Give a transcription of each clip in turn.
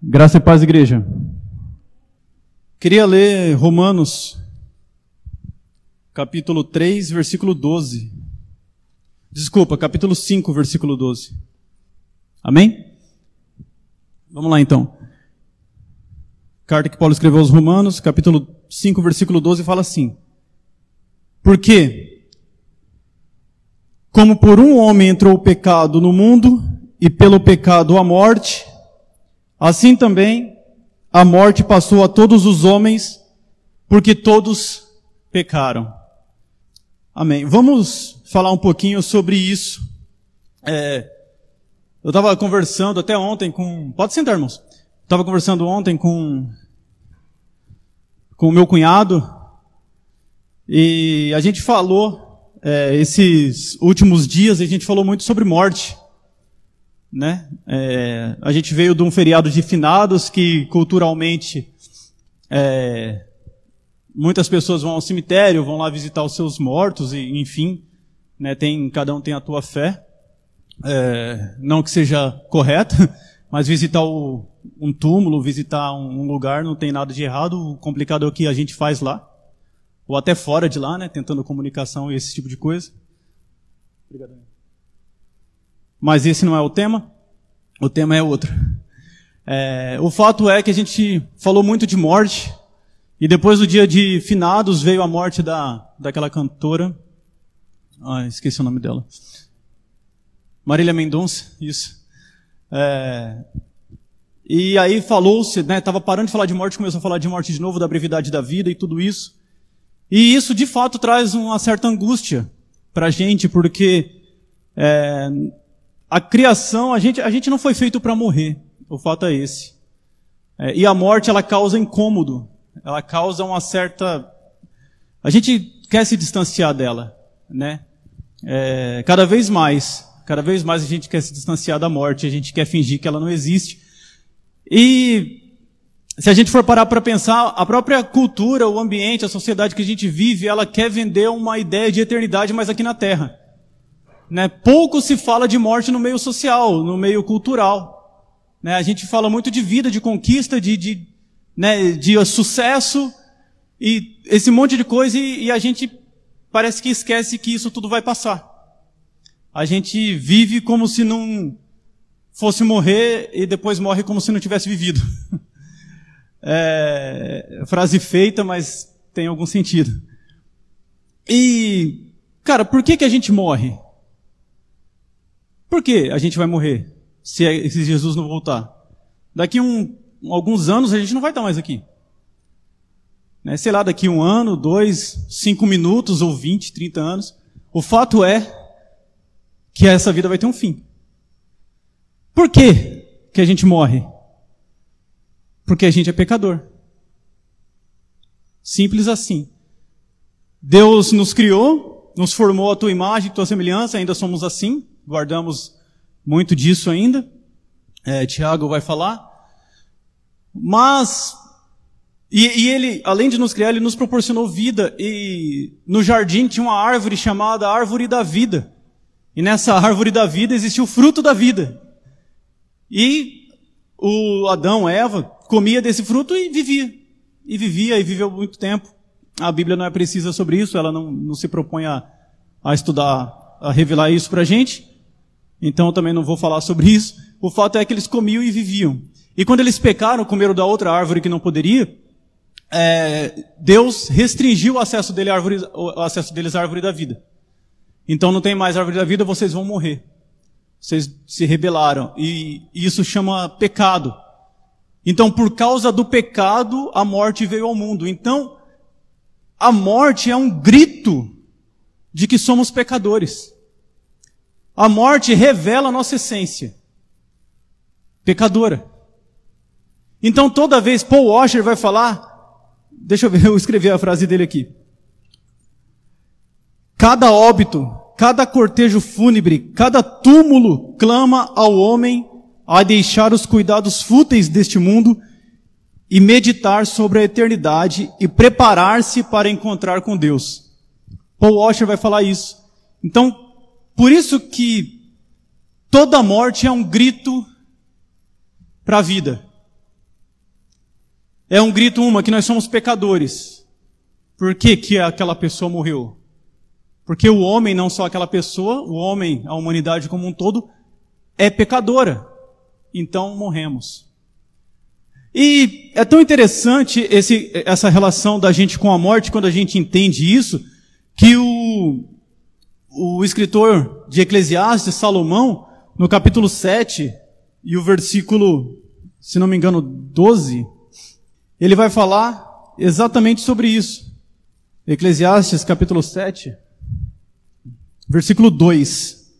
Graça e paz, igreja. Queria ler Romanos, capítulo 3, versículo 12. Desculpa, capítulo 5, versículo 12. Amém? Vamos lá então. Carta que Paulo escreveu aos Romanos, capítulo 5, versículo 12, fala assim: Porque, como por um homem entrou o pecado no mundo, e pelo pecado a morte, Assim também a morte passou a todos os homens, porque todos pecaram. Amém. Vamos falar um pouquinho sobre isso. É, eu estava conversando até ontem com. Pode sentar, irmãos. Estava conversando ontem com com o meu cunhado e a gente falou é, esses últimos dias a gente falou muito sobre morte né? É, a gente veio de um feriado de finados que culturalmente é, muitas pessoas vão ao cemitério, vão lá visitar os seus mortos e enfim, né? Tem cada um tem a tua fé, é, não que seja correta, mas visitar o, um túmulo, visitar um, um lugar não tem nada de errado. O complicado é o que a gente faz lá ou até fora de lá, né? Tentando comunicação e esse tipo de coisa. Obrigado. Mas esse não é o tema. O tema é outro. É, o fato é que a gente falou muito de morte. E depois do dia de finados veio a morte da, daquela cantora. Ah, esqueci o nome dela. Marília Mendonça, isso. É, e aí falou-se, né, tava parando de falar de morte, começou a falar de morte de novo, da brevidade da vida e tudo isso. E isso de fato traz uma certa angústia pra gente, porque é, a criação, a gente, a gente não foi feito para morrer. O fato é esse. É, e a morte, ela causa incômodo. Ela causa uma certa. A gente quer se distanciar dela, né? É, cada vez mais, cada vez mais a gente quer se distanciar da morte. A gente quer fingir que ela não existe. E se a gente for parar para pensar, a própria cultura, o ambiente, a sociedade que a gente vive, ela quer vender uma ideia de eternidade, mas aqui na Terra. Né? Pouco se fala de morte no meio social, no meio cultural. Né? A gente fala muito de vida, de conquista, de, de, né, de sucesso e esse monte de coisa e, e a gente parece que esquece que isso tudo vai passar. A gente vive como se não fosse morrer e depois morre como se não tivesse vivido. É, frase feita, mas tem algum sentido. E, cara, por que que a gente morre? Por que a gente vai morrer se, é, se Jesus não voltar? Daqui um, alguns anos a gente não vai estar mais aqui. Né? Sei lá, daqui um ano, dois, cinco minutos ou vinte, trinta anos. O fato é que essa vida vai ter um fim. Por que que a gente morre? Porque a gente é pecador. Simples assim. Deus nos criou, nos formou a tua imagem, a tua semelhança, ainda somos assim guardamos muito disso ainda. É, Tiago vai falar. Mas, e, e, ele, além de nos criar, ele nos proporcionou vida. E no jardim tinha uma árvore chamada Árvore da Vida. E nessa árvore da vida existia o fruto da vida. E o Adão, Eva, comia desse fruto e vivia. E vivia e viveu muito tempo. A Bíblia não é precisa sobre isso, ela não, não se propõe a, a estudar, a revelar isso para a gente. Então eu também não vou falar sobre isso. O fato é que eles comiam e viviam. E quando eles pecaram, comeram da outra árvore que não poderia, é, Deus restringiu o acesso, dele árvore, o acesso deles à árvore da vida. Então não tem mais árvore da vida, vocês vão morrer. Vocês se rebelaram. E isso chama pecado. Então, por causa do pecado, a morte veio ao mundo. Então, a morte é um grito de que somos pecadores. A morte revela a nossa essência. Pecadora. Então toda vez Paul Washer vai falar, deixa eu ver, eu escrevi a frase dele aqui. Cada óbito, cada cortejo fúnebre, cada túmulo clama ao homem a deixar os cuidados fúteis deste mundo e meditar sobre a eternidade e preparar-se para encontrar com Deus. Paul Washer vai falar isso. Então, por isso que toda morte é um grito para a vida. É um grito, uma, que nós somos pecadores. Por que, que aquela pessoa morreu? Porque o homem, não só aquela pessoa, o homem, a humanidade como um todo, é pecadora. Então morremos. E é tão interessante esse, essa relação da gente com a morte, quando a gente entende isso, que o, o escritor de Eclesiastes, Salomão, no capítulo 7 e o versículo, se não me engano, 12, ele vai falar exatamente sobre isso. Eclesiastes capítulo 7, versículo 2.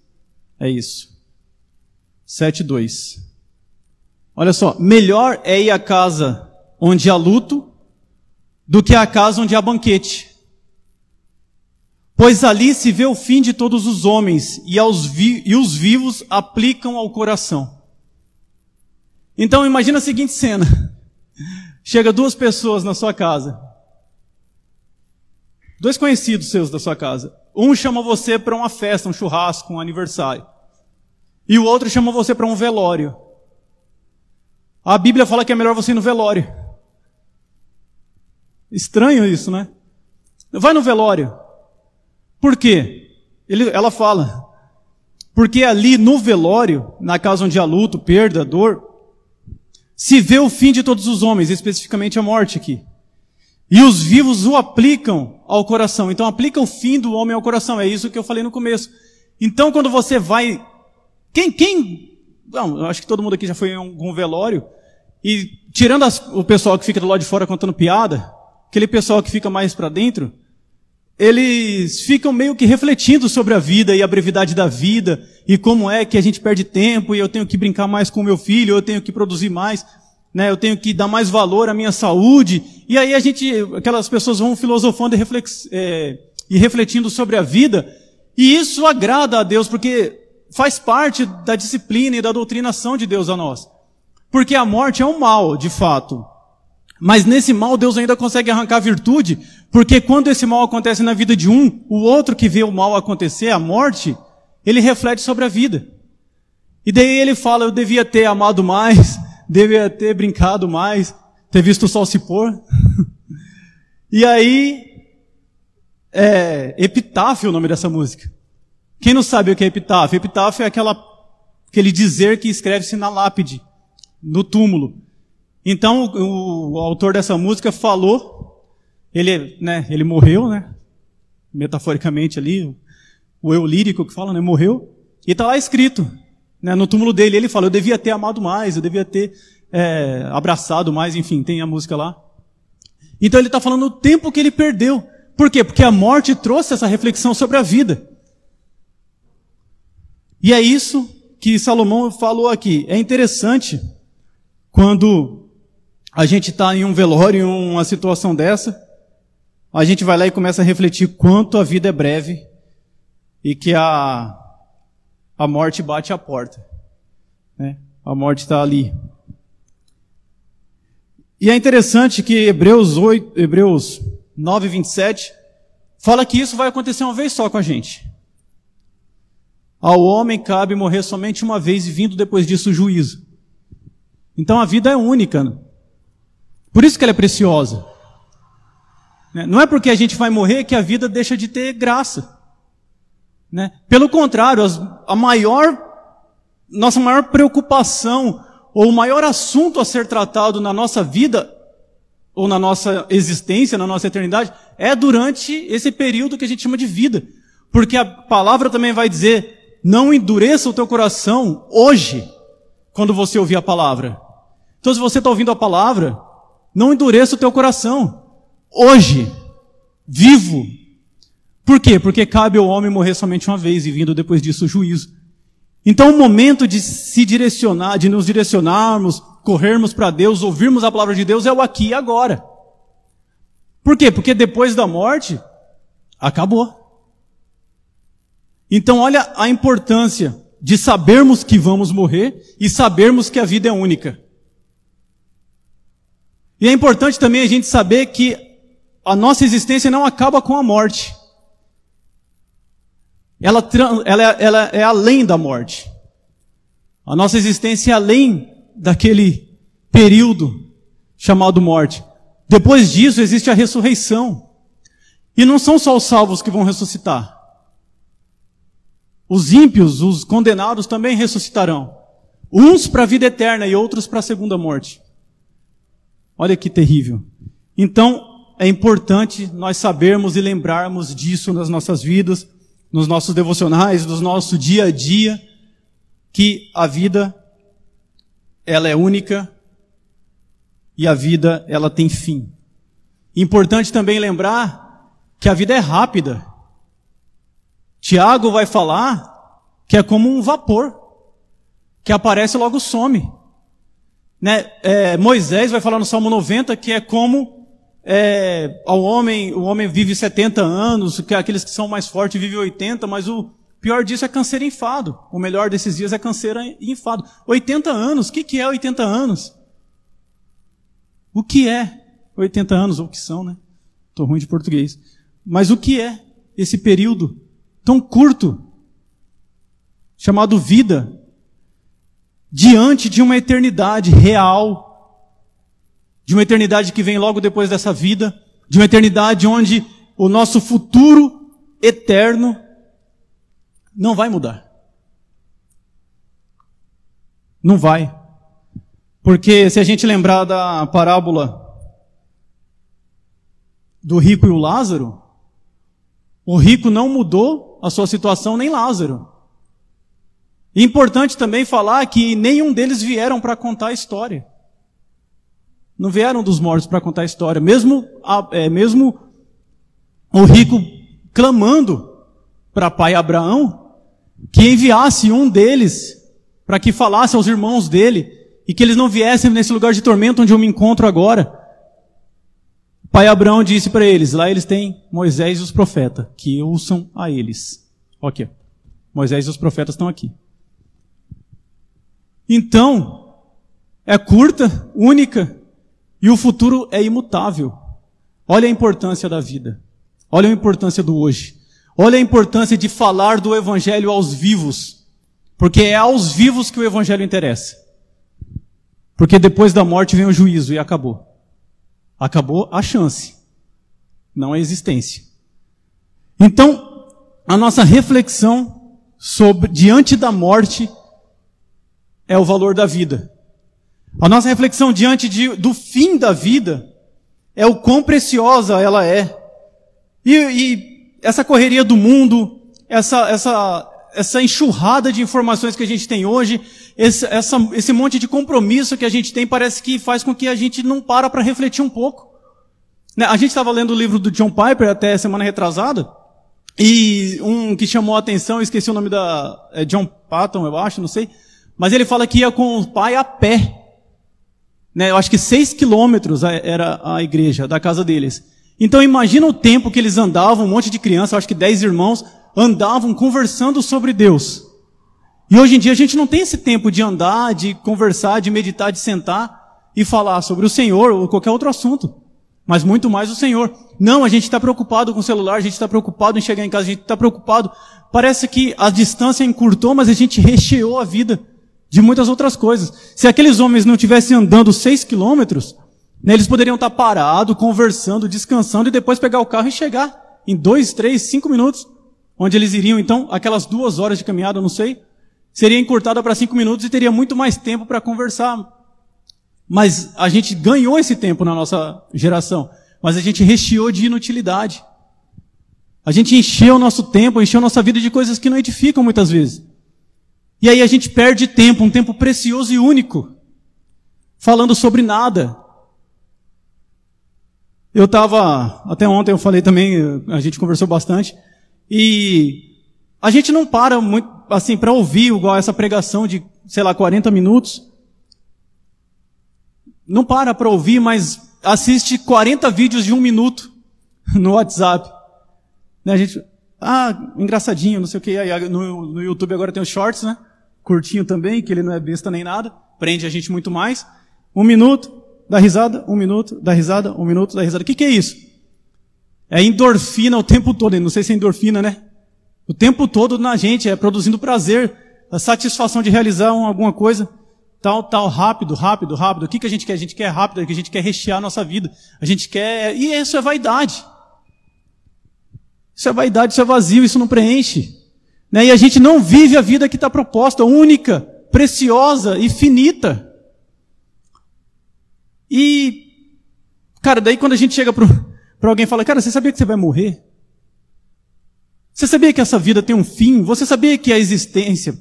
É isso. 7, 2. Olha só, melhor é ir à casa onde há luto do que à casa onde há banquete. Pois ali se vê o fim de todos os homens e, vi e os vivos aplicam ao coração. Então imagina a seguinte cena. Chega duas pessoas na sua casa. Dois conhecidos seus da sua casa. Um chama você para uma festa, um churrasco, um aniversário. E o outro chama você para um velório. A Bíblia fala que é melhor você ir no velório. Estranho isso, né? Vai no velório. Por quê? Ele, ela fala. Porque ali no velório, na casa onde há luto, perda, dor, se vê o fim de todos os homens, especificamente a morte aqui. E os vivos o aplicam ao coração. Então aplica o fim do homem ao coração. É isso que eu falei no começo. Então quando você vai. Quem, quem. Não, acho que todo mundo aqui já foi em algum velório. E tirando as, o pessoal que fica do lado de fora contando piada, aquele pessoal que fica mais para dentro, eles ficam meio que refletindo sobre a vida e a brevidade da vida e como é que a gente perde tempo e eu tenho que brincar mais com meu filho, eu tenho que produzir mais, né? Eu tenho que dar mais valor à minha saúde. E aí a gente, aquelas pessoas vão filosofando e, reflex, é, e refletindo sobre a vida e isso agrada a Deus porque faz parte da disciplina e da doutrinação de Deus a nós. Porque a morte é um mal, de fato. Mas nesse mal Deus ainda consegue arrancar virtude, porque quando esse mal acontece na vida de um, o outro que vê o mal acontecer, a morte, ele reflete sobre a vida. E daí ele fala, eu devia ter amado mais, devia ter brincado mais, ter visto o sol se pôr. e aí, é, epitáfio o nome dessa música. Quem não sabe o que é epitáfio? Epitáfio é aquela, aquele dizer que escreve-se na lápide no túmulo. Então, o, o, autor dessa música falou, ele, né, ele morreu, né, metaforicamente ali, o eu lírico que fala, né, morreu, e está lá escrito, né, no túmulo dele, ele fala, eu devia ter amado mais, eu devia ter é, abraçado mais, enfim, tem a música lá. Então ele está falando o tempo que ele perdeu. Por quê? Porque a morte trouxe essa reflexão sobre a vida. E é isso que Salomão falou aqui. É interessante quando a gente está em um velório, em uma situação dessa, a gente vai lá e começa a refletir quanto a vida é breve e que a, a morte bate a porta. Né? A morte está ali. E é interessante que Hebreus, 8, Hebreus 9, 27 fala que isso vai acontecer uma vez só com a gente. Ao homem cabe morrer somente uma vez e vindo depois disso o juízo. Então a vida é única. Por isso que ela é preciosa. Né? Não é porque a gente vai morrer que a vida deixa de ter graça. Né? Pelo contrário, a maior, nossa maior preocupação, ou o maior assunto a ser tratado na nossa vida, ou na nossa existência, na nossa eternidade, é durante esse período que a gente chama de vida. Porque a palavra também vai dizer, não endureça o teu coração hoje, quando você ouvir a palavra. Então, se você está ouvindo a palavra, não endureça o teu coração. Hoje, vivo. Por quê? Porque cabe ao homem morrer somente uma vez e vindo depois disso o juízo. Então, o momento de se direcionar, de nos direcionarmos, corrermos para Deus, ouvirmos a palavra de Deus é o aqui e agora. Por quê? Porque depois da morte, acabou. Então, olha a importância de sabermos que vamos morrer e sabermos que a vida é única. E é importante também a gente saber que a nossa existência não acaba com a morte. Ela, ela, ela é além da morte. A nossa existência é além daquele período chamado morte. Depois disso existe a ressurreição. E não são só os salvos que vão ressuscitar. Os ímpios, os condenados também ressuscitarão. Uns para a vida eterna e outros para a segunda morte. Olha que terrível. Então, é importante nós sabermos e lembrarmos disso nas nossas vidas, nos nossos devocionais, no nosso dia a dia, que a vida ela é única e a vida ela tem fim. Importante também lembrar que a vida é rápida. Tiago vai falar que é como um vapor que aparece e logo some. Né? É, Moisés vai falar no Salmo 90 que é como é, ao homem, o homem vive 70 anos, que aqueles que são mais fortes vivem 80, mas o pior disso é câncer enfado. O melhor desses dias é câncer enfado. 80 anos, o que, que é 80 anos? O que é 80 anos, ou o que são, né? Estou ruim de português. Mas o que é esse período tão curto, chamado vida, diante de uma eternidade real, de uma eternidade que vem logo depois dessa vida, de uma eternidade onde o nosso futuro eterno não vai mudar. Não vai. Porque se a gente lembrar da parábola do rico e o Lázaro, o rico não mudou a sua situação, nem Lázaro. Importante também falar que nenhum deles vieram para contar a história. Não vieram dos mortos para contar a história. Mesmo, é, mesmo o rico clamando para pai Abraão que enviasse um deles para que falasse aos irmãos dele e que eles não viessem nesse lugar de tormento onde eu me encontro agora. Pai Abraão disse para eles: lá eles têm Moisés e os profetas, que ouçam a eles. Ok. Moisés e os profetas estão aqui. Então, é curta, única, e o futuro é imutável. Olha a importância da vida. Olha a importância do hoje. Olha a importância de falar do Evangelho aos vivos. Porque é aos vivos que o Evangelho interessa. Porque depois da morte vem o juízo e acabou. Acabou a chance, não a existência. Então, a nossa reflexão sobre diante da morte é o valor da vida. A nossa reflexão diante de, do fim da vida é o quão preciosa ela é. E, e essa correria do mundo, essa, essa, essa enxurrada de informações que a gente tem hoje, esse, essa, esse monte de compromisso que a gente tem, parece que faz com que a gente não para para refletir um pouco. Né, a gente estava lendo o livro do John Piper até semana retrasada, e um que chamou a atenção, esqueci o nome da, é John Patton, eu acho, não sei, mas ele fala que ia com o pai a pé. Né, eu acho que seis quilômetros era a igreja da casa deles. Então imagina o tempo que eles andavam, um monte de criança, acho que dez irmãos, andavam conversando sobre Deus. E hoje em dia a gente não tem esse tempo de andar, de conversar, de meditar, de sentar e falar sobre o Senhor ou qualquer outro assunto. Mas muito mais o Senhor. Não, a gente está preocupado com o celular, a gente está preocupado em chegar em casa, a gente está preocupado. Parece que a distância encurtou, mas a gente recheou a vida de muitas outras coisas. Se aqueles homens não tivessem andando seis quilômetros, né, eles poderiam estar parados, conversando, descansando e depois pegar o carro e chegar em dois, três, cinco minutos onde eles iriam, então, aquelas duas horas de caminhada, não sei, seria encurtada para cinco minutos e teria muito mais tempo para conversar. Mas a gente ganhou esse tempo na nossa geração, mas a gente recheou de inutilidade. A gente encheu o nosso tempo, encheu nossa vida de coisas que não edificam muitas vezes. E aí a gente perde tempo, um tempo precioso e único, falando sobre nada. Eu estava, até ontem eu falei também, a gente conversou bastante, e a gente não para muito, assim, para ouvir igual essa pregação de, sei lá, 40 minutos. Não para para ouvir, mas assiste 40 vídeos de um minuto no WhatsApp. Né, a gente, ah, engraçadinho, não sei o que. No, no YouTube agora tem os shorts, né? Curtinho também, que ele não é besta nem nada. Prende a gente muito mais. Um minuto, dá risada, um minuto, dá risada, um minuto, dá risada. O que, que é isso? É endorfina o tempo todo. Não sei se é endorfina, né? O tempo todo na gente, é produzindo prazer, a satisfação de realizar alguma coisa. tal, tal, rápido, rápido, rápido. O que, que a gente quer? A gente quer rápido, a gente quer rechear a nossa vida. A gente quer. E isso é vaidade. Isso é vaidade, isso é vazio, isso não preenche. Né? E a gente não vive a vida que está proposta, única, preciosa e finita. E, cara, daí quando a gente chega para alguém e fala, cara, você sabia que você vai morrer? Você sabia que essa vida tem um fim? Você sabia que a existência,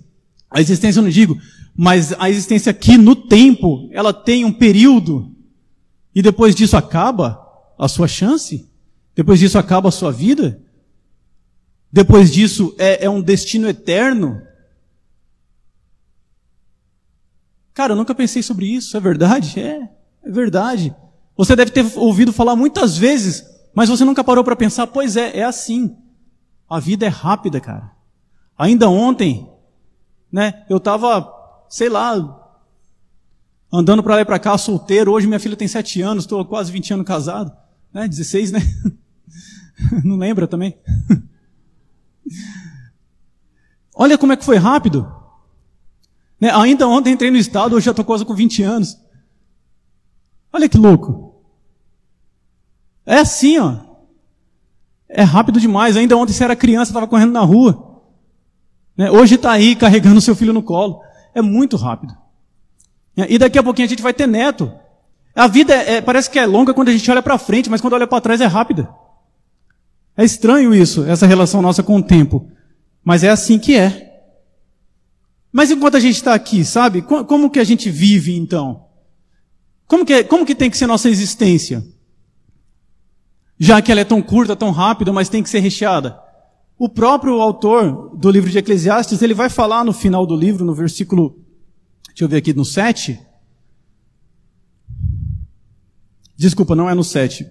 a existência eu não digo, mas a existência aqui no tempo, ela tem um período, e depois disso acaba a sua chance? Depois disso acaba a sua vida? Depois disso é, é um destino eterno? Cara, eu nunca pensei sobre isso, é verdade? É, é verdade. Você deve ter ouvido falar muitas vezes, mas você nunca parou para pensar, pois é, é assim. A vida é rápida, cara. Ainda ontem, né, eu estava, sei lá, andando para lá e para cá, solteiro. Hoje minha filha tem sete anos, estou quase 20 anos casado. Né, 16, né? Não lembra também? Olha como é que foi rápido. Né? Ainda ontem entrei no estado, hoje já estou quase com 20 anos. Olha que louco. É assim, ó. É rápido demais. Ainda ontem você era criança, estava correndo na rua. Né? Hoje está aí carregando seu filho no colo. É muito rápido. E daqui a pouquinho a gente vai ter neto. A vida é, é, parece que é longa quando a gente olha para frente, mas quando olha para trás é rápida. É estranho isso, essa relação nossa com o tempo. Mas é assim que é. Mas enquanto a gente está aqui, sabe? Como que a gente vive então? Como que, é, como que tem que ser nossa existência? já que ela é tão curta, tão rápida, mas tem que ser recheada. O próprio autor do livro de Eclesiastes, ele vai falar no final do livro, no versículo, deixa eu ver aqui, no 7. Desculpa, não é no 7,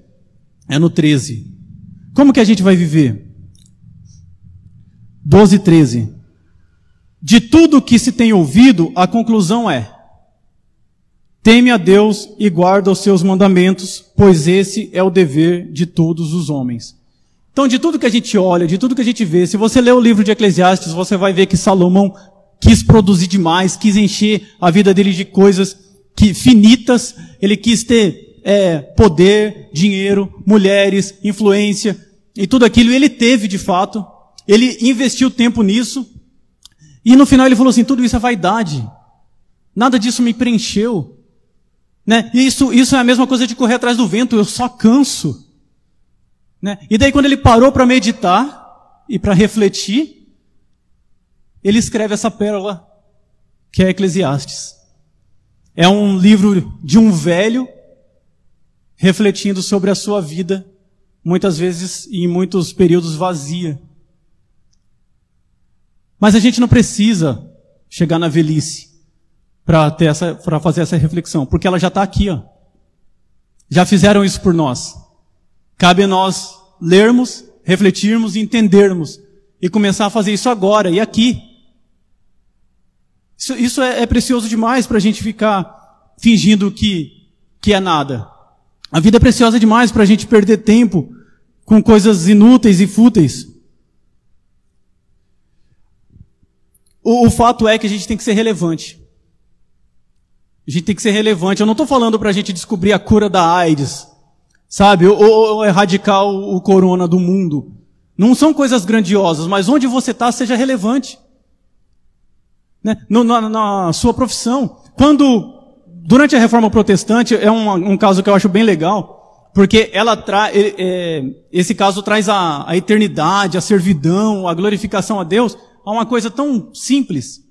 é no 13. Como que a gente vai viver? 12 e 13. De tudo que se tem ouvido, a conclusão é: Teme a Deus e guarda os seus mandamentos, pois esse é o dever de todos os homens. Então, de tudo que a gente olha, de tudo que a gente vê, se você ler o livro de Eclesiastes, você vai ver que Salomão quis produzir demais, quis encher a vida dele de coisas que finitas, ele quis ter é, poder, dinheiro, mulheres, influência e tudo aquilo. Ele teve de fato. Ele investiu tempo nisso. E no final ele falou assim: tudo isso é vaidade. Nada disso me preencheu. Né? Isso, isso é a mesma coisa de correr atrás do vento, eu só canso. Né? E daí, quando ele parou para meditar e para refletir, ele escreve essa pérola que é Eclesiastes. É um livro de um velho refletindo sobre a sua vida, muitas vezes e em muitos períodos vazia. Mas a gente não precisa chegar na velhice para ter essa, para fazer essa reflexão, porque ela já está aqui, ó. Já fizeram isso por nós. Cabe a nós lermos, refletirmos e entendermos e começar a fazer isso agora e aqui. Isso, isso é, é precioso demais para a gente ficar fingindo que, que é nada. A vida é preciosa demais para a gente perder tempo com coisas inúteis e fúteis. O, o fato é que a gente tem que ser relevante. A gente tem que ser relevante. Eu não estou falando para a gente descobrir a cura da AIDS, sabe? Ou, ou erradicar o, o corona do mundo. Não são coisas grandiosas, mas onde você está, seja relevante. Né? No, na, na, sua profissão. Quando, durante a reforma protestante, é um, um caso que eu acho bem legal, porque ela traz, é, esse caso traz a, a eternidade, a servidão, a glorificação a Deus, a uma coisa tão simples,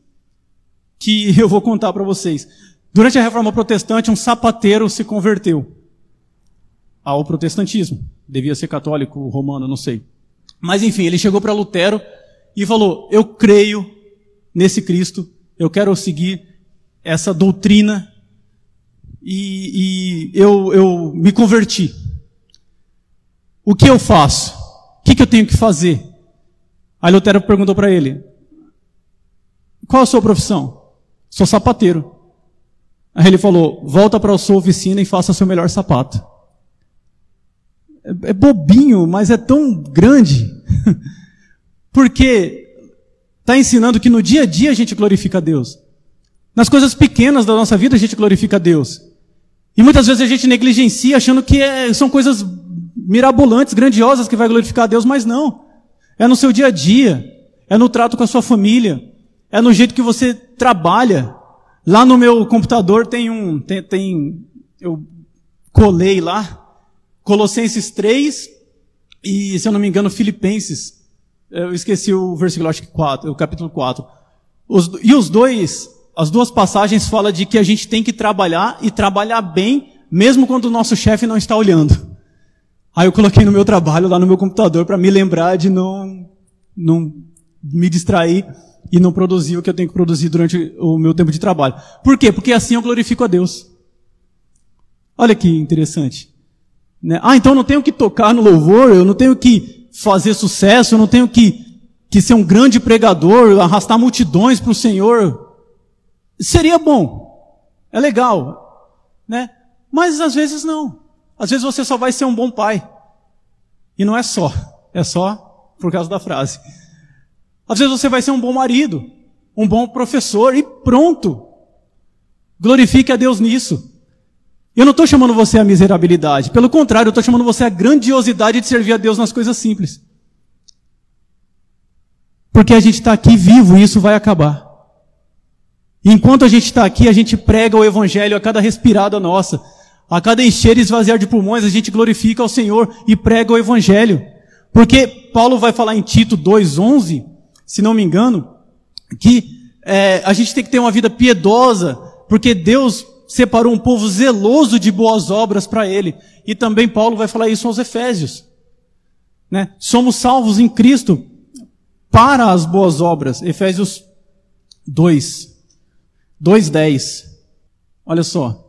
que eu vou contar para vocês. Durante a reforma protestante, um sapateiro se converteu ao protestantismo. Devia ser católico, romano, não sei. Mas enfim, ele chegou para Lutero e falou: Eu creio nesse Cristo, eu quero seguir essa doutrina e, e eu, eu me converti. O que eu faço? O que, que eu tenho que fazer? Aí Lutero perguntou para ele: Qual a sua profissão? Sou sapateiro. Aí ele falou: volta para a sua oficina e faça seu melhor sapato. É, é bobinho, mas é tão grande. Porque está ensinando que no dia a dia a gente glorifica a Deus. Nas coisas pequenas da nossa vida a gente glorifica a Deus. E muitas vezes a gente negligencia achando que é, são coisas mirabolantes, grandiosas que vai glorificar a Deus, mas não. É no seu dia a dia, é no trato com a sua família, é no jeito que você trabalha. Lá no meu computador tem um, tem, tem eu colei lá, Colossenses 3 e, se eu não me engano, Filipenses. Eu esqueci o versículo, acho que 4, o capítulo 4. Os, e os dois, as duas passagens falam de que a gente tem que trabalhar e trabalhar bem, mesmo quando o nosso chefe não está olhando. Aí eu coloquei no meu trabalho, lá no meu computador, para me lembrar de não, não me distrair e não produzir o que eu tenho que produzir durante o meu tempo de trabalho. Por quê? Porque assim eu glorifico a Deus. Olha que interessante. Né? Ah, então eu não tenho que tocar no louvor, eu não tenho que fazer sucesso, eu não tenho que, que ser um grande pregador, arrastar multidões para o Senhor. Seria bom, é legal, né? Mas às vezes não. Às vezes você só vai ser um bom pai. E não é só, é só por causa da frase. Às vezes você vai ser um bom marido, um bom professor e pronto. Glorifique a Deus nisso. Eu não estou chamando você à miserabilidade. Pelo contrário, eu estou chamando você à grandiosidade de servir a Deus nas coisas simples. Porque a gente está aqui vivo e isso vai acabar. Enquanto a gente está aqui, a gente prega o Evangelho a cada respirada nossa. A cada encher e esvaziar de pulmões, a gente glorifica ao Senhor e prega o Evangelho. Porque Paulo vai falar em Tito 2,11, se não me engano, que é, a gente tem que ter uma vida piedosa, porque Deus separou um povo zeloso de boas obras para ele. E também Paulo vai falar isso aos Efésios. Né? Somos salvos em Cristo para as boas obras. Efésios 2, 2,10. Olha só.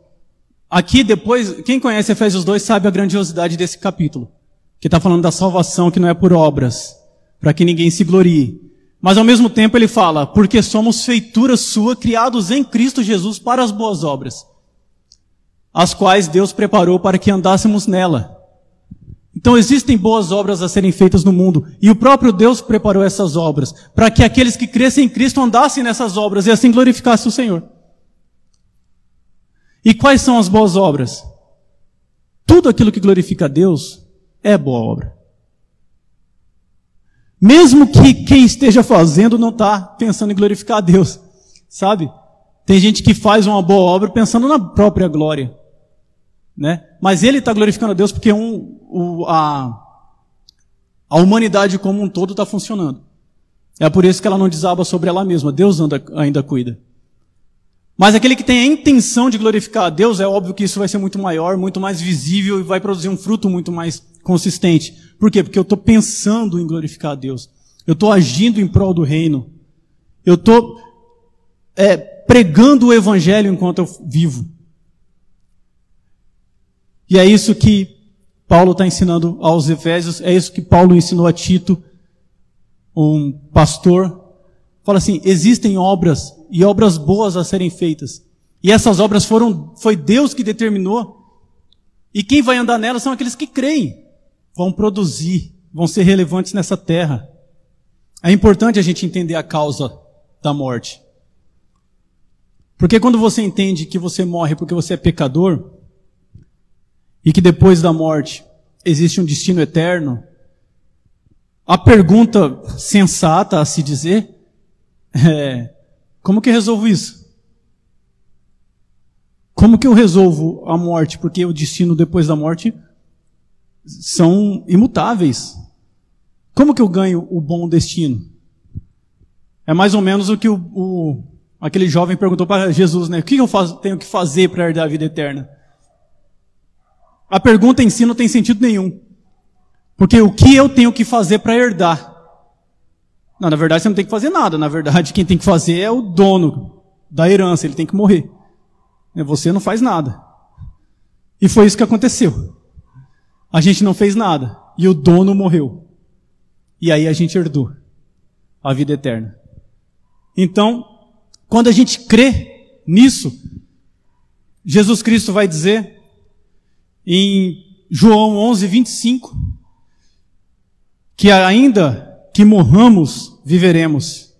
Aqui depois, quem conhece Efésios 2 sabe a grandiosidade desse capítulo. Que está falando da salvação que não é por obras, para que ninguém se glorie. Mas ao mesmo tempo ele fala, porque somos feitura sua, criados em Cristo Jesus para as boas obras, as quais Deus preparou para que andássemos nela. Então existem boas obras a serem feitas no mundo, e o próprio Deus preparou essas obras, para que aqueles que crescem em Cristo andassem nessas obras e assim glorificassem o Senhor. E quais são as boas obras? Tudo aquilo que glorifica a Deus é boa obra. Mesmo que quem esteja fazendo não está pensando em glorificar a Deus, sabe? Tem gente que faz uma boa obra pensando na própria glória, né? Mas ele está glorificando a Deus porque um, o, a, a humanidade como um todo está funcionando. É por isso que ela não desaba sobre ela mesma. Deus anda, ainda cuida. Mas aquele que tem a intenção de glorificar a Deus, é óbvio que isso vai ser muito maior, muito mais visível e vai produzir um fruto muito mais consistente. Por quê? Porque eu estou pensando em glorificar a Deus. Eu estou agindo em prol do reino. Eu estou é, pregando o evangelho enquanto eu vivo. E é isso que Paulo está ensinando aos Efésios, é isso que Paulo ensinou a Tito, um pastor. Fala assim: existem obras e obras boas a serem feitas. E essas obras foram, foi Deus que determinou. E quem vai andar nelas são aqueles que creem vão produzir, vão ser relevantes nessa terra. É importante a gente entender a causa da morte. Porque quando você entende que você morre porque você é pecador, e que depois da morte existe um destino eterno, a pergunta sensata a se dizer é: como que eu resolvo isso? Como que eu resolvo a morte? Porque o destino depois da morte são imutáveis. Como que eu ganho o bom destino? É mais ou menos o que o, o aquele jovem perguntou para Jesus, né? O que eu faço, tenho que fazer para herdar a vida eterna? A pergunta em si não tem sentido nenhum. Porque o que eu tenho que fazer para herdar? Não, na verdade você não tem que fazer nada. Na verdade, quem tem que fazer é o dono da herança, ele tem que morrer. Você não faz nada. E foi isso que aconteceu. A gente não fez nada. E o dono morreu. E aí a gente herdou a vida eterna. Então, quando a gente crê nisso, Jesus Cristo vai dizer em João 11, 25, que ainda que morramos, viveremos.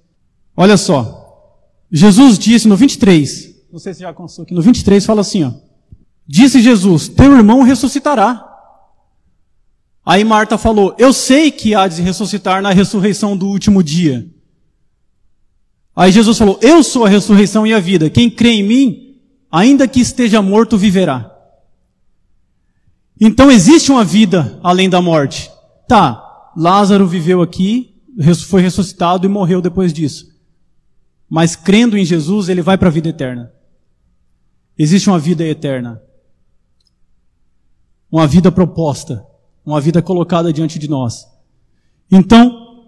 Olha só, Jesus disse no 23, não sei se já alcançou aqui, no 23 fala assim, ó. Disse Jesus, teu irmão ressuscitará. Aí Marta falou, eu sei que há de ressuscitar na ressurreição do último dia. Aí Jesus falou, eu sou a ressurreição e a vida. Quem crê em mim, ainda que esteja morto, viverá. Então existe uma vida além da morte. Tá, Lázaro viveu aqui, foi ressuscitado e morreu depois disso. Mas crendo em Jesus, ele vai para a vida eterna. Existe uma vida eterna. Uma vida proposta. Uma vida colocada diante de nós. Então,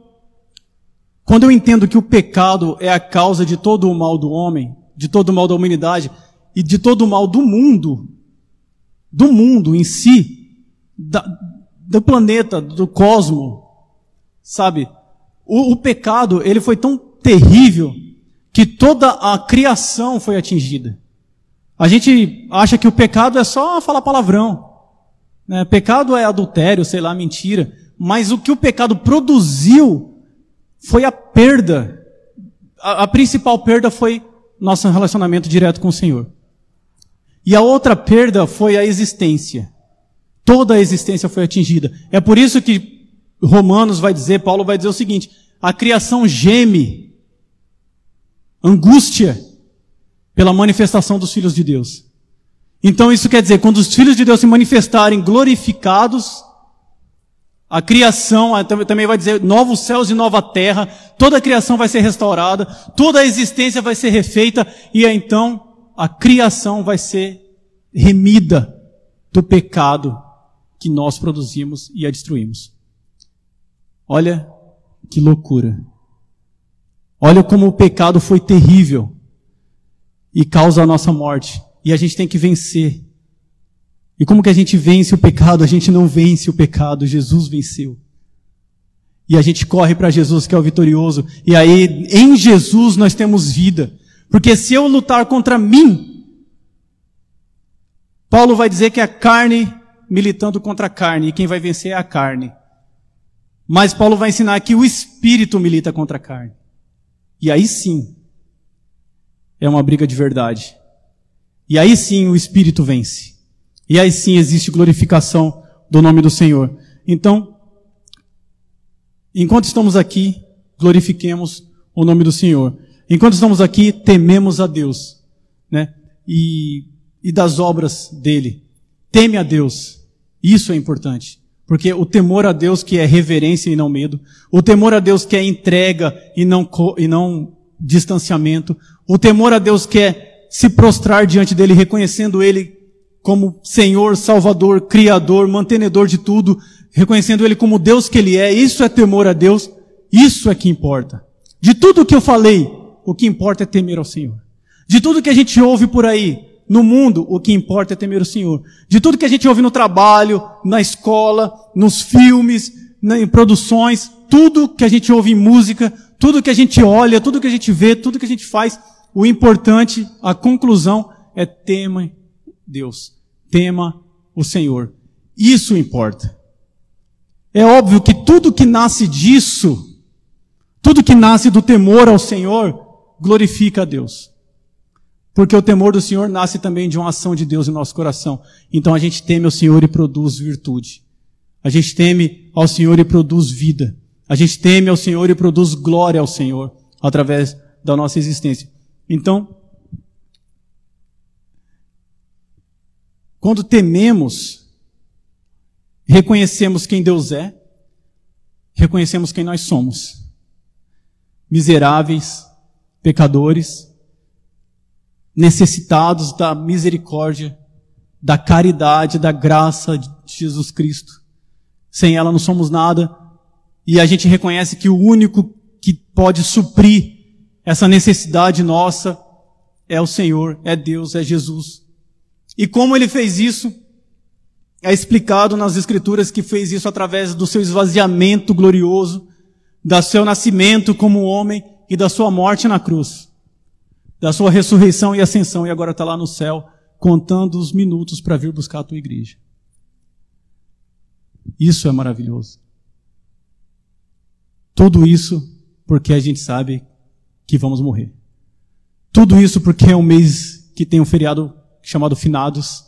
quando eu entendo que o pecado é a causa de todo o mal do homem, de todo o mal da humanidade e de todo o mal do mundo, do mundo em si, da, do planeta, do cosmo, sabe? O, o pecado, ele foi tão terrível que toda a criação foi atingida. A gente acha que o pecado é só falar palavrão. Né? Pecado é adultério, sei lá, mentira. Mas o que o pecado produziu foi a perda. A, a principal perda foi nosso relacionamento direto com o Senhor. E a outra perda foi a existência. Toda a existência foi atingida. É por isso que Romanos vai dizer, Paulo vai dizer o seguinte: a criação geme, angústia, pela manifestação dos filhos de Deus. Então isso quer dizer, quando os filhos de Deus se manifestarem glorificados, a criação também vai dizer novos céus e nova terra, toda a criação vai ser restaurada, toda a existência vai ser refeita, e então a criação vai ser remida do pecado que nós produzimos e a destruímos. Olha que loucura. Olha como o pecado foi terrível e causa a nossa morte. E a gente tem que vencer. E como que a gente vence o pecado? A gente não vence o pecado, Jesus venceu. E a gente corre para Jesus que é o vitorioso. E aí, em Jesus nós temos vida. Porque se eu lutar contra mim, Paulo vai dizer que é a carne militando contra a carne, e quem vai vencer é a carne. Mas Paulo vai ensinar que o espírito milita contra a carne. E aí sim, é uma briga de verdade. E aí sim o Espírito vence. E aí sim existe glorificação do nome do Senhor. Então, enquanto estamos aqui, glorifiquemos o nome do Senhor. Enquanto estamos aqui, tememos a Deus, né? E, e das obras dele. Teme a Deus. Isso é importante. Porque o temor a Deus que é reverência e não medo, o temor a Deus que é entrega e não, e não distanciamento, o temor a Deus quer é se prostrar diante dele, reconhecendo ele como Senhor, Salvador, Criador, mantenedor de tudo, reconhecendo ele como Deus que ele é. Isso é temor a Deus. Isso é que importa. De tudo que eu falei, o que importa é temer ao Senhor. De tudo que a gente ouve por aí, no mundo, o que importa é temer o Senhor. De tudo que a gente ouve no trabalho, na escola, nos filmes, em produções, tudo que a gente ouve em música, tudo que a gente olha, tudo que a gente vê, tudo que a gente faz, o importante, a conclusão é tema Deus, tema o Senhor. Isso importa. É óbvio que tudo que nasce disso, tudo que nasce do temor ao Senhor, glorifica a Deus. Porque o temor do Senhor nasce também de uma ação de Deus em nosso coração. Então a gente teme ao Senhor e produz virtude. A gente teme ao Senhor e produz vida. A gente teme ao Senhor e produz glória ao Senhor através da nossa existência. Então, quando tememos, reconhecemos quem Deus é, reconhecemos quem nós somos. Miseráveis, pecadores, necessitados da misericórdia, da caridade, da graça de Jesus Cristo. Sem ela não somos nada, e a gente reconhece que o único que pode suprir essa necessidade nossa é o Senhor, é Deus, é Jesus. E como ele fez isso? É explicado nas Escrituras que fez isso através do seu esvaziamento glorioso, do seu nascimento como homem e da sua morte na cruz, da sua ressurreição e ascensão, e agora está lá no céu, contando os minutos para vir buscar a tua igreja. Isso é maravilhoso. Tudo isso porque a gente sabe que vamos morrer. Tudo isso porque é um mês que tem um feriado chamado Finados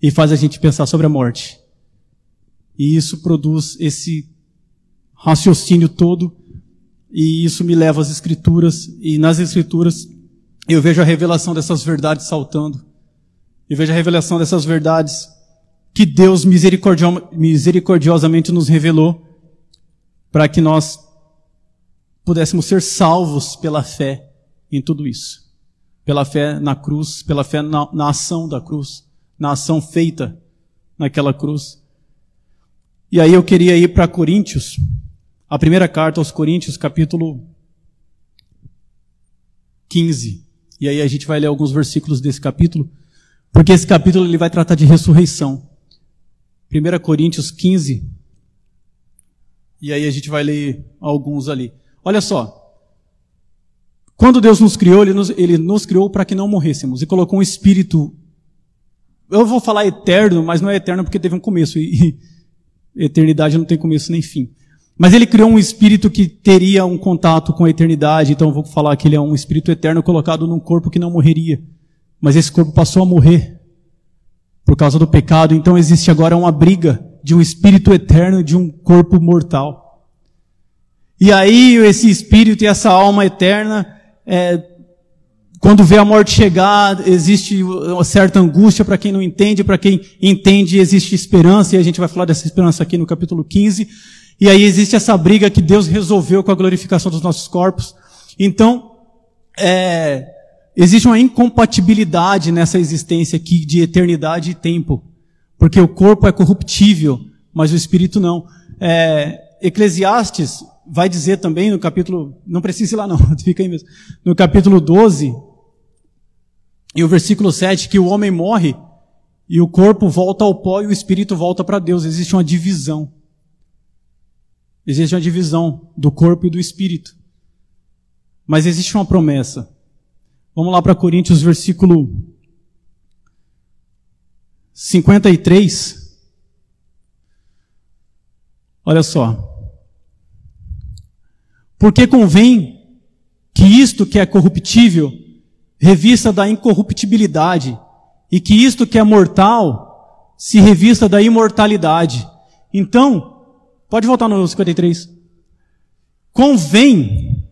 e faz a gente pensar sobre a morte. E isso produz esse raciocínio todo e isso me leva às escrituras e nas escrituras eu vejo a revelação dessas verdades saltando. Eu vejo a revelação dessas verdades que Deus misericordiosamente nos revelou para que nós pudéssemos ser salvos pela fé em tudo isso. Pela fé na cruz, pela fé na, na ação da cruz, na ação feita naquela cruz. E aí eu queria ir para Coríntios, a primeira carta aos Coríntios, capítulo 15. E aí a gente vai ler alguns versículos desse capítulo, porque esse capítulo ele vai tratar de ressurreição. 1 Coríntios 15. E aí a gente vai ler alguns ali. Olha só. Quando Deus nos criou, Ele nos, ele nos criou para que não morrêssemos e colocou um espírito. Eu vou falar eterno, mas não é eterno porque teve um começo. E, e eternidade não tem começo nem fim. Mas ele criou um espírito que teria um contato com a eternidade, então eu vou falar que ele é um espírito eterno colocado num corpo que não morreria. Mas esse corpo passou a morrer por causa do pecado, então existe agora uma briga de um espírito eterno e de um corpo mortal. E aí esse espírito e essa alma eterna, é, quando vê a morte chegar, existe uma certa angústia para quem não entende, para quem entende existe esperança, e a gente vai falar dessa esperança aqui no capítulo 15. E aí existe essa briga que Deus resolveu com a glorificação dos nossos corpos. Então, é, existe uma incompatibilidade nessa existência aqui de eternidade e tempo. Porque o corpo é corruptível, mas o espírito não. É, Eclesiastes vai dizer também no capítulo, não precisa ir lá não, fica aí mesmo. No capítulo 12, e o versículo 7, que o homem morre e o corpo volta ao pó e o espírito volta para Deus. Existe uma divisão. Existe uma divisão do corpo e do espírito. Mas existe uma promessa. Vamos lá para Coríntios, versículo 53. Olha só. Porque convém que isto que é corruptível revista da incorruptibilidade e que isto que é mortal se revista da imortalidade. Então, Pode voltar no 53. Convém,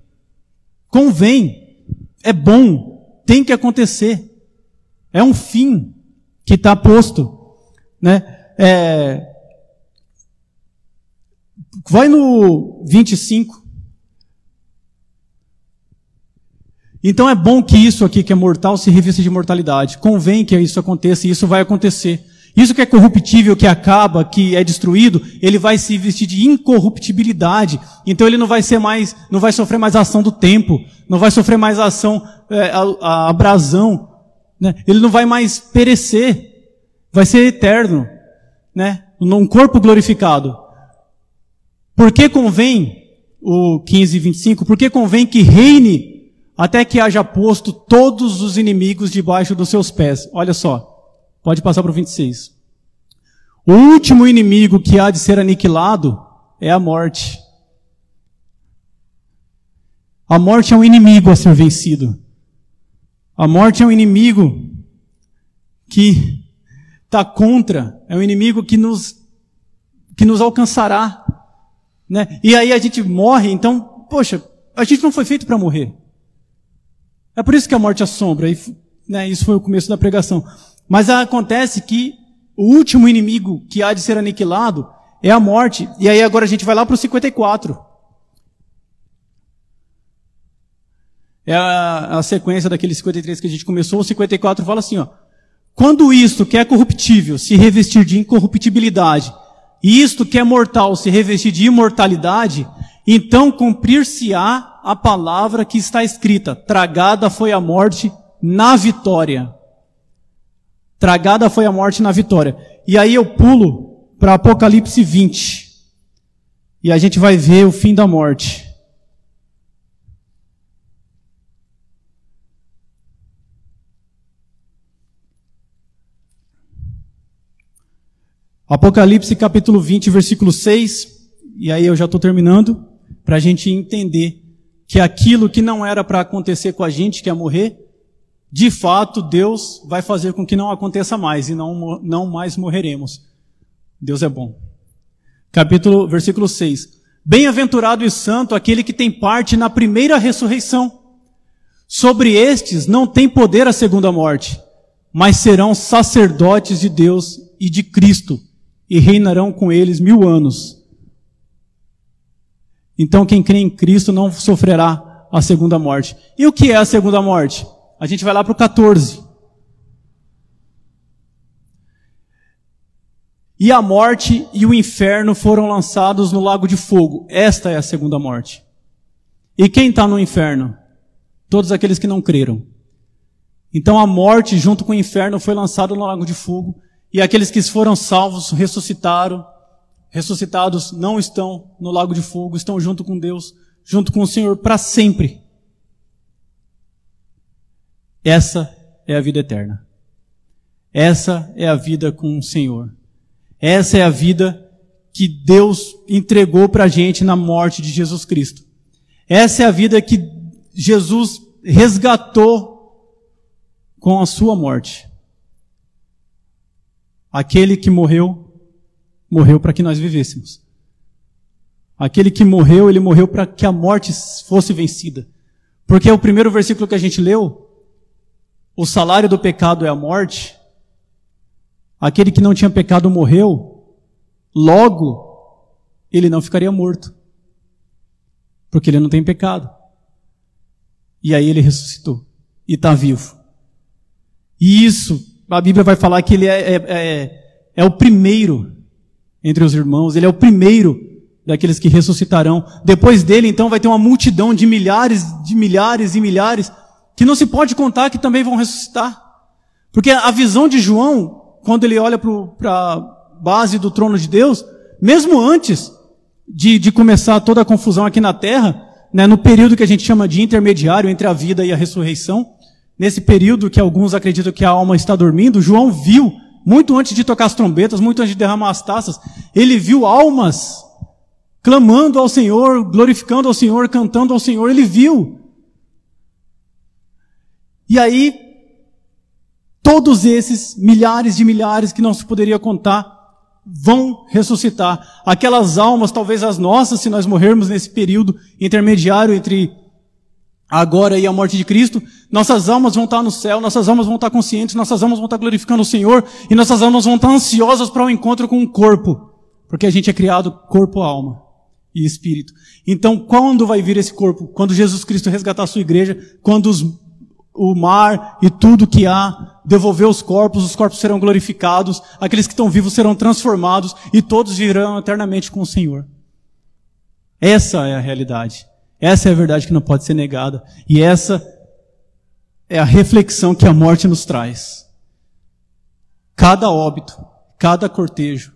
convém, é bom, tem que acontecer. É um fim que está posto, né? É, vai no 25. Então é bom que isso aqui que é mortal se revista de mortalidade. Convém que isso aconteça e isso vai acontecer. Isso que é corruptível, que acaba, que é destruído, ele vai se vestir de incorruptibilidade. Então ele não vai ser mais, não vai sofrer mais ação do tempo, não vai sofrer mais ação, é, a, a abrasão, né? Ele não vai mais perecer, vai ser eterno, né? Num corpo glorificado. Por que convém, o 15 e 25, por que convém que reine até que haja posto todos os inimigos debaixo dos seus pés? Olha só. Pode passar para o 26. O último inimigo que há de ser aniquilado é a morte. A morte é um inimigo a ser vencido. A morte é um inimigo que está contra, é um inimigo que nos, que nos alcançará. Né? E aí a gente morre, então, poxa, a gente não foi feito para morrer. É por isso que a morte assombra. E, né, isso foi o começo da pregação. Mas acontece que o último inimigo que há de ser aniquilado é a morte. E aí agora a gente vai lá para o 54. É a, a, sequência daquele 53 que a gente começou. O 54 fala assim, ó. Quando isto que é corruptível se revestir de incorruptibilidade, e isto que é mortal se revestir de imortalidade, então cumprir-se-á a palavra que está escrita: tragada foi a morte na vitória. Tragada foi a morte na vitória. E aí eu pulo para Apocalipse 20. E a gente vai ver o fim da morte. Apocalipse capítulo 20, versículo 6. E aí eu já estou terminando. Para a gente entender que aquilo que não era para acontecer com a gente, que é morrer, de fato, Deus vai fazer com que não aconteça mais e não, não mais morreremos. Deus é bom. Capítulo, versículo 6. Bem-aventurado e santo aquele que tem parte na primeira ressurreição. Sobre estes não tem poder a segunda morte, mas serão sacerdotes de Deus e de Cristo, e reinarão com eles mil anos. Então quem crê em Cristo não sofrerá a segunda morte. E o que é a segunda morte? A gente vai lá para o 14. E a morte e o inferno foram lançados no lago de fogo. Esta é a segunda morte. E quem está no inferno? Todos aqueles que não creram. Então a morte junto com o inferno foi lançada no lago de fogo. E aqueles que foram salvos ressuscitaram. Ressuscitados não estão no lago de fogo, estão junto com Deus, junto com o Senhor para sempre. Essa é a vida eterna. Essa é a vida com o Senhor. Essa é a vida que Deus entregou para a gente na morte de Jesus Cristo. Essa é a vida que Jesus resgatou com a sua morte. Aquele que morreu, morreu para que nós vivêssemos. Aquele que morreu, ele morreu para que a morte fosse vencida. Porque o primeiro versículo que a gente leu, o salário do pecado é a morte, aquele que não tinha pecado morreu, logo ele não ficaria morto, porque ele não tem pecado. E aí ele ressuscitou e está vivo. E isso, a Bíblia vai falar que ele é, é, é, é o primeiro entre os irmãos, ele é o primeiro daqueles que ressuscitarão. Depois dele, então, vai ter uma multidão de milhares, de milhares e milhares que não se pode contar que também vão ressuscitar. Porque a visão de João, quando ele olha para a base do trono de Deus, mesmo antes de, de começar toda a confusão aqui na terra, né, no período que a gente chama de intermediário entre a vida e a ressurreição, nesse período que alguns acreditam que a alma está dormindo, João viu, muito antes de tocar as trombetas, muito antes de derramar as taças, ele viu almas clamando ao Senhor, glorificando ao Senhor, cantando ao Senhor, ele viu. E aí, todos esses milhares de milhares que não se poderia contar vão ressuscitar. Aquelas almas, talvez as nossas, se nós morrermos nesse período intermediário entre agora e a morte de Cristo, nossas almas vão estar no céu, nossas almas vão estar conscientes, nossas almas vão estar glorificando o Senhor e nossas almas vão estar ansiosas para o um encontro com o corpo, porque a gente é criado corpo, alma e espírito. Então, quando vai vir esse corpo? Quando Jesus Cristo resgatar a sua igreja, quando os o mar e tudo que há, devolver os corpos, os corpos serão glorificados, aqueles que estão vivos serão transformados e todos virão eternamente com o Senhor. Essa é a realidade. Essa é a verdade que não pode ser negada. E essa é a reflexão que a morte nos traz. Cada óbito, cada cortejo,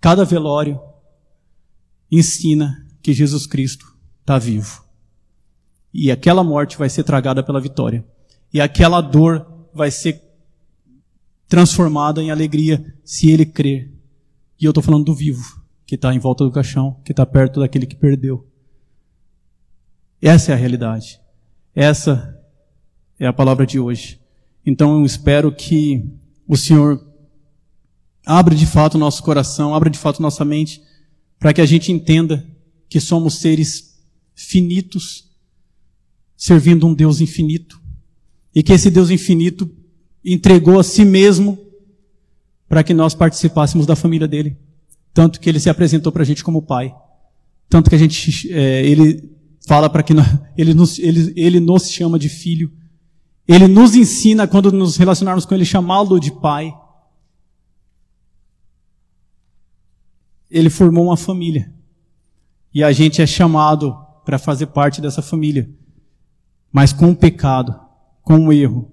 cada velório ensina que Jesus Cristo está vivo. E aquela morte vai ser tragada pela vitória. E aquela dor vai ser transformada em alegria se ele crer. E eu estou falando do vivo, que está em volta do caixão, que está perto daquele que perdeu. Essa é a realidade. Essa é a palavra de hoje. Então eu espero que o Senhor abra de fato o nosso coração, abra de fato nossa mente, para que a gente entenda que somos seres finitos, servindo um Deus infinito. E que esse Deus infinito entregou a si mesmo para que nós participássemos da família dele. Tanto que ele se apresentou para a gente como pai. Tanto que a gente, é, ele fala para que nós, ele, nos, ele, ele nos chama de filho. Ele nos ensina, quando nos relacionarmos com ele, chamá-lo de pai. Ele formou uma família. E a gente é chamado para fazer parte dessa família. Mas com o pecado, com o erro,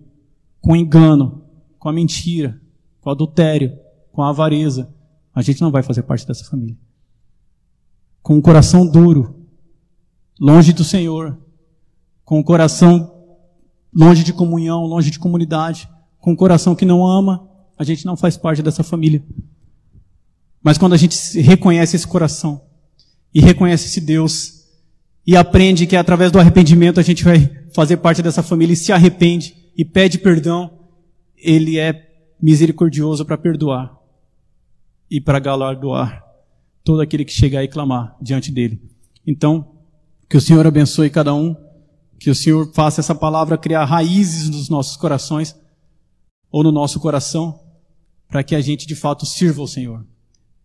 com o engano, com a mentira, com o adultério, com a avareza, a gente não vai fazer parte dessa família. Com o coração duro, longe do Senhor, com o coração longe de comunhão, longe de comunidade, com o coração que não ama, a gente não faz parte dessa família. Mas quando a gente reconhece esse coração e reconhece esse Deus e aprende que através do arrependimento a gente vai fazer parte dessa família e se arrepende, e pede perdão, Ele é misericordioso para perdoar e para galardoar todo aquele que chegar e clamar diante dele. Então, que o Senhor abençoe cada um, que o Senhor faça essa palavra criar raízes nos nossos corações ou no nosso coração, para que a gente de fato sirva ao Senhor,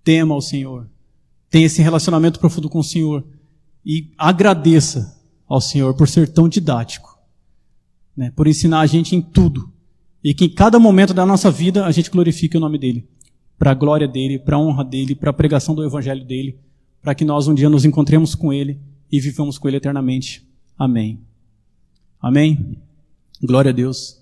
tema ao Senhor, tenha esse relacionamento profundo com o Senhor e agradeça ao Senhor por ser tão didático, né, por ensinar a gente em tudo e que em cada momento da nossa vida a gente glorifique o nome dele para a glória dele, para a honra dele, para a pregação do evangelho dele, para que nós um dia nos encontremos com ele e vivamos com ele eternamente. Amém. Amém. Glória a Deus.